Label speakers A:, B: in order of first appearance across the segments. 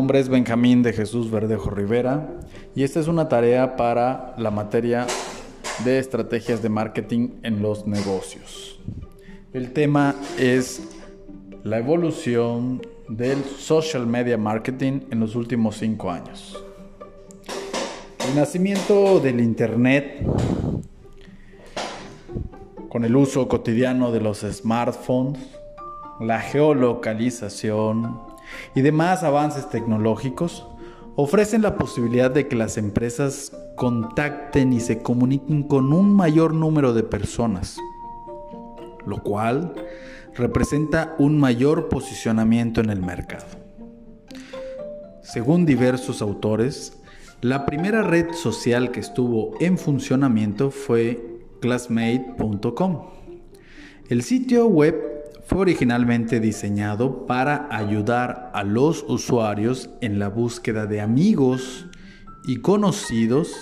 A: nombre es Benjamín de Jesús Verdejo Rivera y esta es una tarea para la materia de estrategias de marketing en los negocios. El tema es la evolución del social media marketing en los últimos cinco años. El nacimiento del Internet con el uso cotidiano de los smartphones, la geolocalización y demás avances tecnológicos ofrecen la posibilidad de que las empresas contacten y se comuniquen con un mayor número de personas, lo cual representa un mayor posicionamiento en el mercado. Según diversos autores, la primera red social que estuvo en funcionamiento fue classmate.com. El sitio web fue originalmente diseñado para ayudar a los usuarios en la búsqueda de amigos y conocidos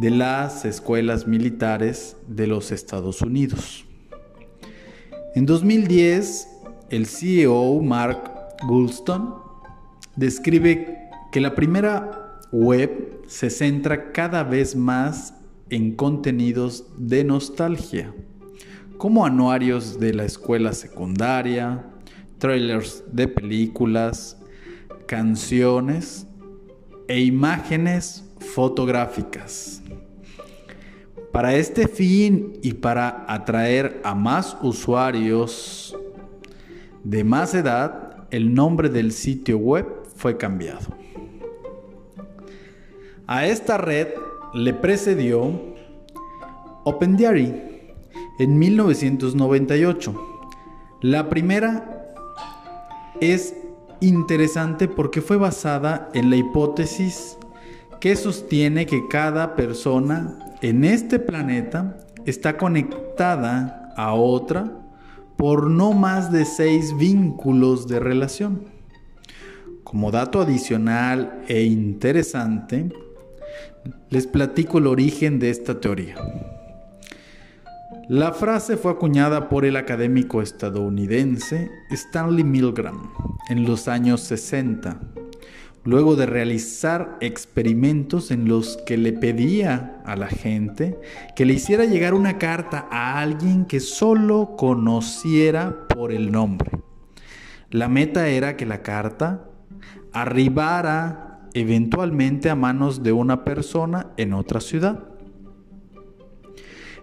A: de las escuelas militares de los Estados Unidos. En 2010, el CEO Mark Goulston describe que la primera web se centra cada vez más en contenidos de nostalgia, como anuarios de la escuela secundaria, trailers de películas, canciones e imágenes fotográficas. Para este fin y para atraer a más usuarios de más edad, el nombre del sitio web fue cambiado. A esta red le precedió OpenDiary en 1998. La primera es interesante porque fue basada en la hipótesis que sostiene que cada persona en este planeta está conectada a otra por no más de seis vínculos de relación. Como dato adicional e interesante, les platico el origen de esta teoría. La frase fue acuñada por el académico estadounidense Stanley Milgram en los años 60, luego de realizar experimentos en los que le pedía a la gente que le hiciera llegar una carta a alguien que solo conociera por el nombre. La meta era que la carta arribara eventualmente a manos de una persona en otra ciudad.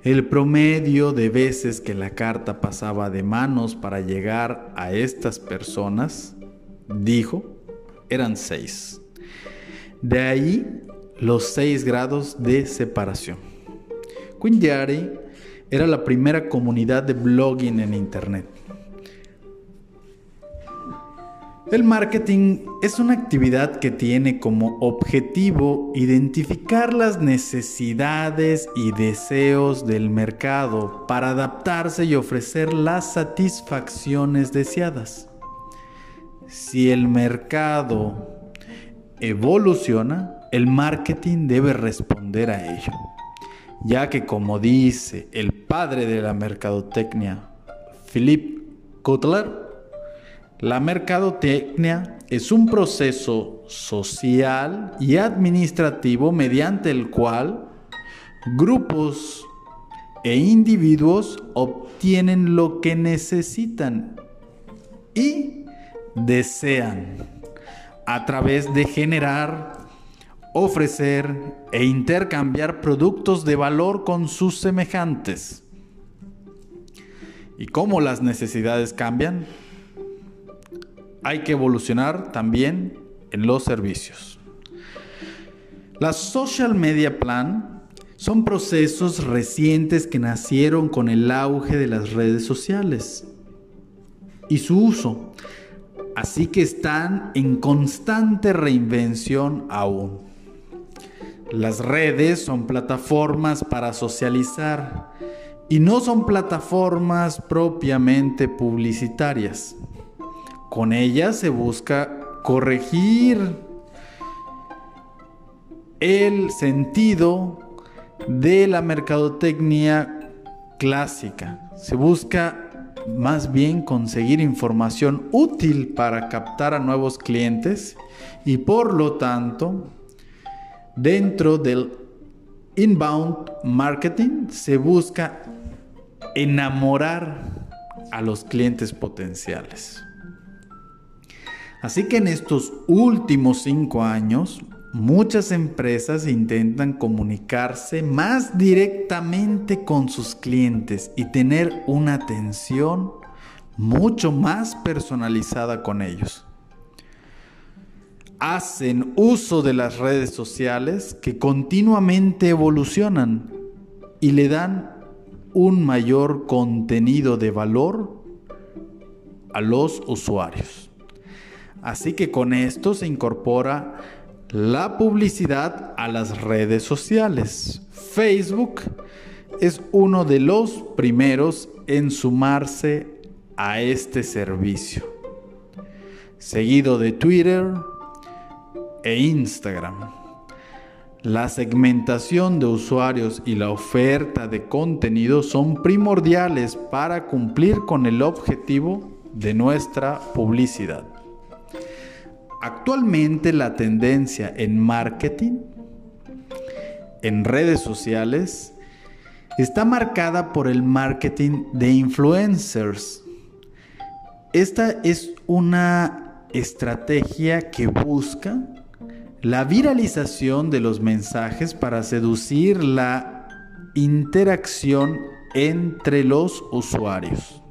A: El promedio de veces que la carta pasaba de manos para llegar a estas personas, dijo, eran seis. De ahí los seis grados de separación. Quindiari era la primera comunidad de blogging en Internet. El marketing es una actividad que tiene como objetivo identificar las necesidades y deseos del mercado para adaptarse y ofrecer las satisfacciones deseadas. Si el mercado evoluciona, el marketing debe responder a ello, ya que como dice el padre de la mercadotecnia, Philip Kotler, la mercadotecnia es un proceso social y administrativo mediante el cual grupos e individuos obtienen lo que necesitan y desean a través de generar, ofrecer e intercambiar productos de valor con sus semejantes. ¿Y cómo las necesidades cambian? Hay que evolucionar también en los servicios. Las social media plan son procesos recientes que nacieron con el auge de las redes sociales y su uso, así que están en constante reinvención aún. Las redes son plataformas para socializar y no son plataformas propiamente publicitarias. Con ella se busca corregir el sentido de la mercadotecnia clásica. Se busca más bien conseguir información útil para captar a nuevos clientes y por lo tanto dentro del inbound marketing se busca enamorar a los clientes potenciales. Así que en estos últimos cinco años, muchas empresas intentan comunicarse más directamente con sus clientes y tener una atención mucho más personalizada con ellos. Hacen uso de las redes sociales que continuamente evolucionan y le dan un mayor contenido de valor a los usuarios. Así que con esto se incorpora la publicidad a las redes sociales. Facebook es uno de los primeros en sumarse a este servicio, seguido de Twitter e Instagram. La segmentación de usuarios y la oferta de contenido son primordiales para cumplir con el objetivo de nuestra publicidad. Actualmente la tendencia en marketing, en redes sociales, está marcada por el marketing de influencers. Esta es una estrategia que busca la viralización de los mensajes para seducir la interacción entre los usuarios.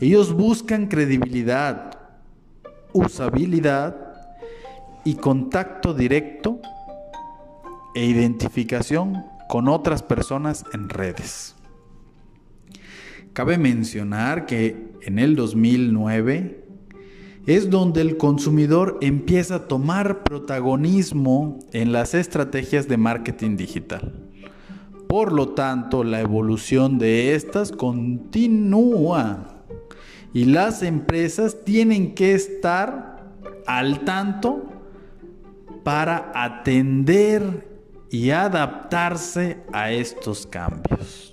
A: Ellos buscan credibilidad, usabilidad y contacto directo e identificación con otras personas en redes. Cabe mencionar que en el 2009 es donde el consumidor empieza a tomar protagonismo en las estrategias de marketing digital. Por lo tanto, la evolución de estas continúa y las empresas tienen que estar al tanto para atender y adaptarse a estos cambios.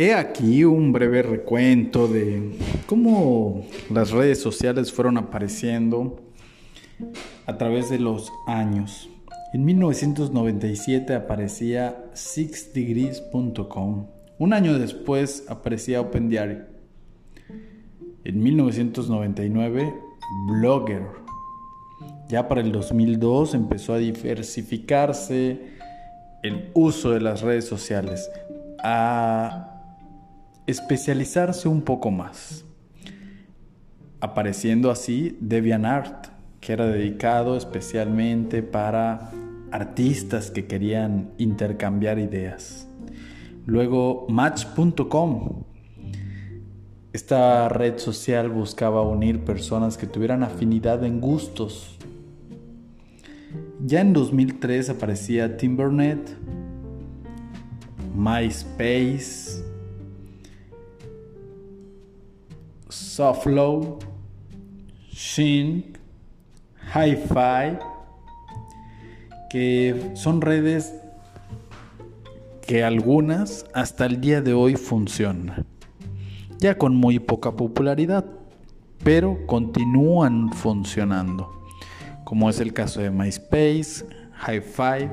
A: He aquí un breve recuento de cómo las redes sociales fueron apareciendo a través de los años. En 1997 aparecía sixdegrees.com. Un año después aparecía OpenDiary. En 1999 Blogger. Ya para el 2002 empezó a diversificarse el uso de las redes sociales, a especializarse un poco más, apareciendo así DeviantArt, que era dedicado especialmente para artistas que querían intercambiar ideas. Luego Match.com. Esta red social buscaba unir personas que tuvieran afinidad en gustos. Ya en 2003 aparecía Timbernet, MySpace, Softlow, Shin, Hi-Fi, que son redes que algunas hasta el día de hoy funcionan, ya con muy poca popularidad, pero continúan funcionando, como es el caso de MySpace, Hi-Fi.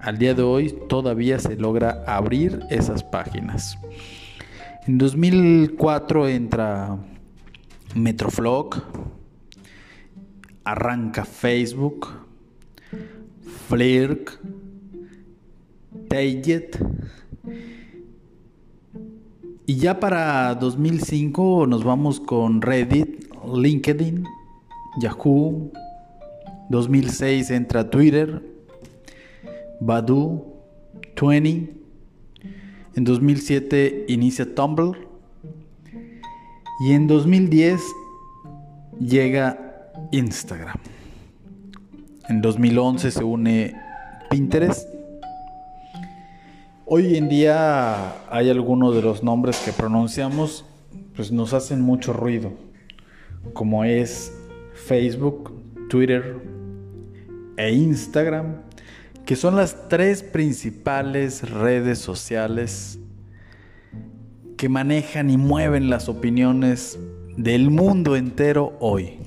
A: Al día de hoy todavía se logra abrir esas páginas. En 2004 entra Metroflog, arranca Facebook, Flirk, Taget. Y ya para 2005 nos vamos con Reddit, LinkedIn, Yahoo. 2006 entra Twitter, Badu, 20. En 2007 inicia Tumblr. Y en 2010 llega Instagram. En 2011 se une Pinterest. Hoy en día hay algunos de los nombres que pronunciamos, pues nos hacen mucho ruido, como es Facebook, Twitter e Instagram, que son las tres principales redes sociales que manejan y mueven las opiniones del mundo entero hoy.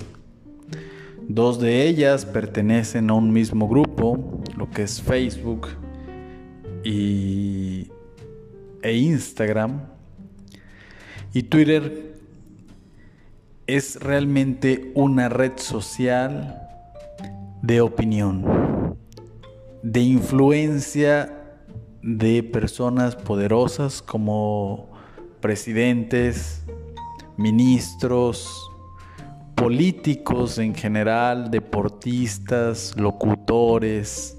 A: Dos de ellas pertenecen a un mismo grupo, lo que es Facebook y, e Instagram. Y Twitter es realmente una red social de opinión, de influencia de personas poderosas como presidentes, ministros, políticos en general, deportistas, locutores,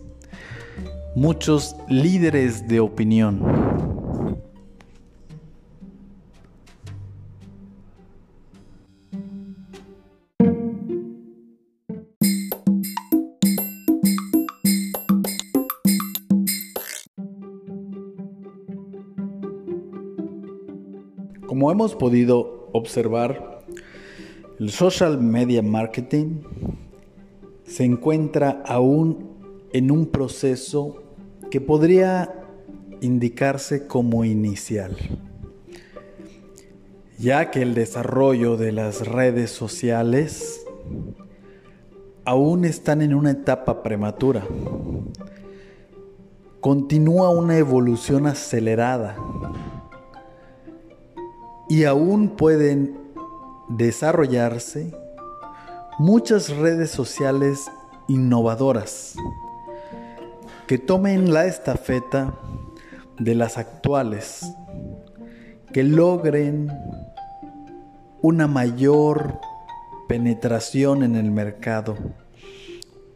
A: muchos líderes de opinión. Hemos podido observar, el social media marketing se encuentra aún en un proceso que podría indicarse como inicial, ya que el desarrollo de las redes sociales aún están en una etapa prematura. Continúa una evolución acelerada y aún pueden desarrollarse muchas redes sociales innovadoras que tomen la estafeta de las actuales, que logren una mayor penetración en el mercado,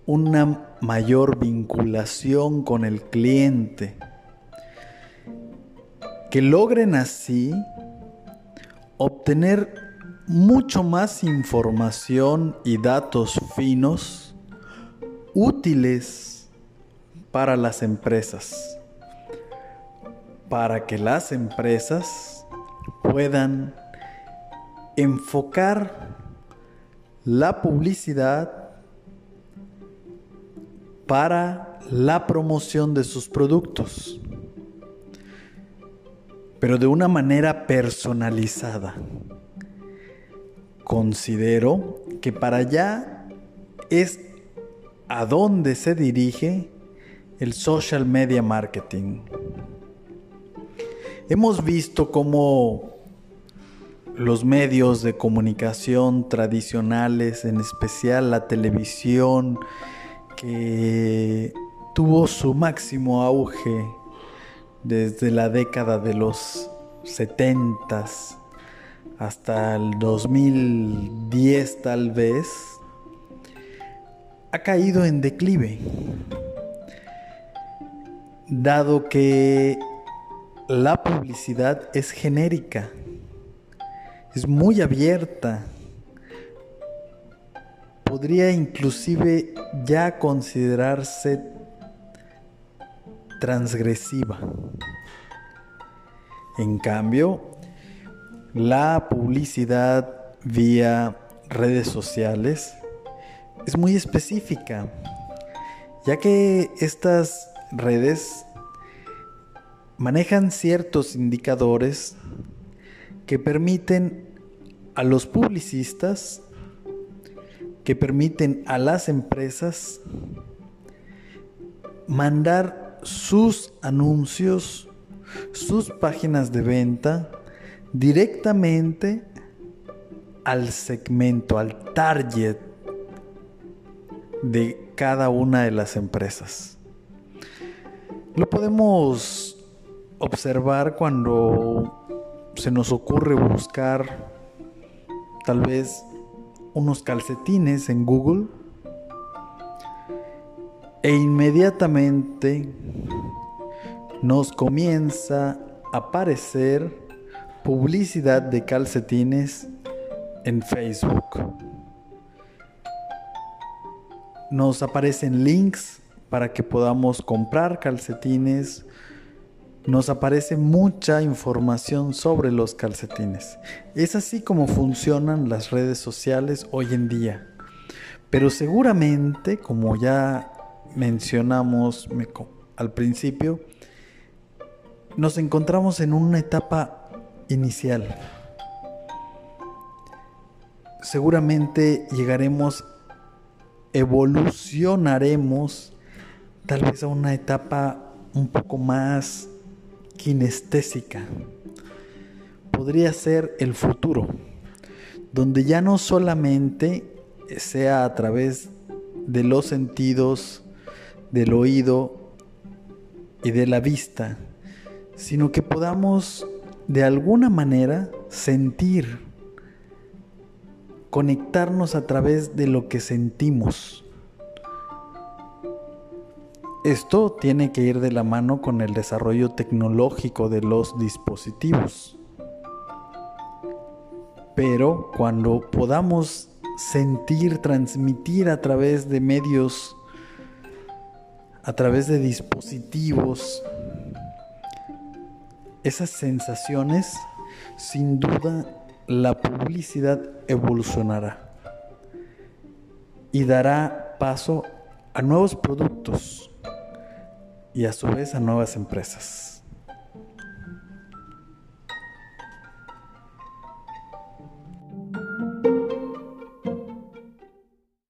A: una mayor vinculación con el cliente, que logren así obtener mucho más información y datos finos útiles para las empresas, para que las empresas puedan enfocar la publicidad para la promoción de sus productos pero de una manera personalizada. Considero que para allá es a dónde se dirige el social media marketing. Hemos visto cómo los medios de comunicación tradicionales, en especial la televisión, que tuvo su máximo auge desde la década de los 70 hasta el 2010 tal vez, ha caído en declive, dado que la publicidad es genérica, es muy abierta, podría inclusive ya considerarse transgresiva. En cambio, la publicidad vía redes sociales es muy específica, ya que estas redes manejan ciertos indicadores que permiten a los publicistas, que permiten a las empresas mandar sus anuncios, sus páginas de venta directamente al segmento, al target de cada una de las empresas. Lo podemos observar cuando se nos ocurre buscar tal vez unos calcetines en Google e inmediatamente nos comienza a aparecer publicidad de calcetines en Facebook. Nos aparecen links para que podamos comprar calcetines. nos aparece mucha información sobre los calcetines. Es así como funcionan las redes sociales hoy en día. Pero seguramente, como ya mencionamos al principio, nos encontramos en una etapa inicial. Seguramente llegaremos, evolucionaremos tal vez a una etapa un poco más kinestésica. Podría ser el futuro, donde ya no solamente sea a través de los sentidos, del oído y de la vista, sino que podamos de alguna manera sentir, conectarnos a través de lo que sentimos. Esto tiene que ir de la mano con el desarrollo tecnológico de los dispositivos. Pero cuando podamos sentir, transmitir a través de medios, a través de dispositivos, esas sensaciones, sin duda la publicidad evolucionará y dará paso a nuevos productos y a su vez a nuevas empresas.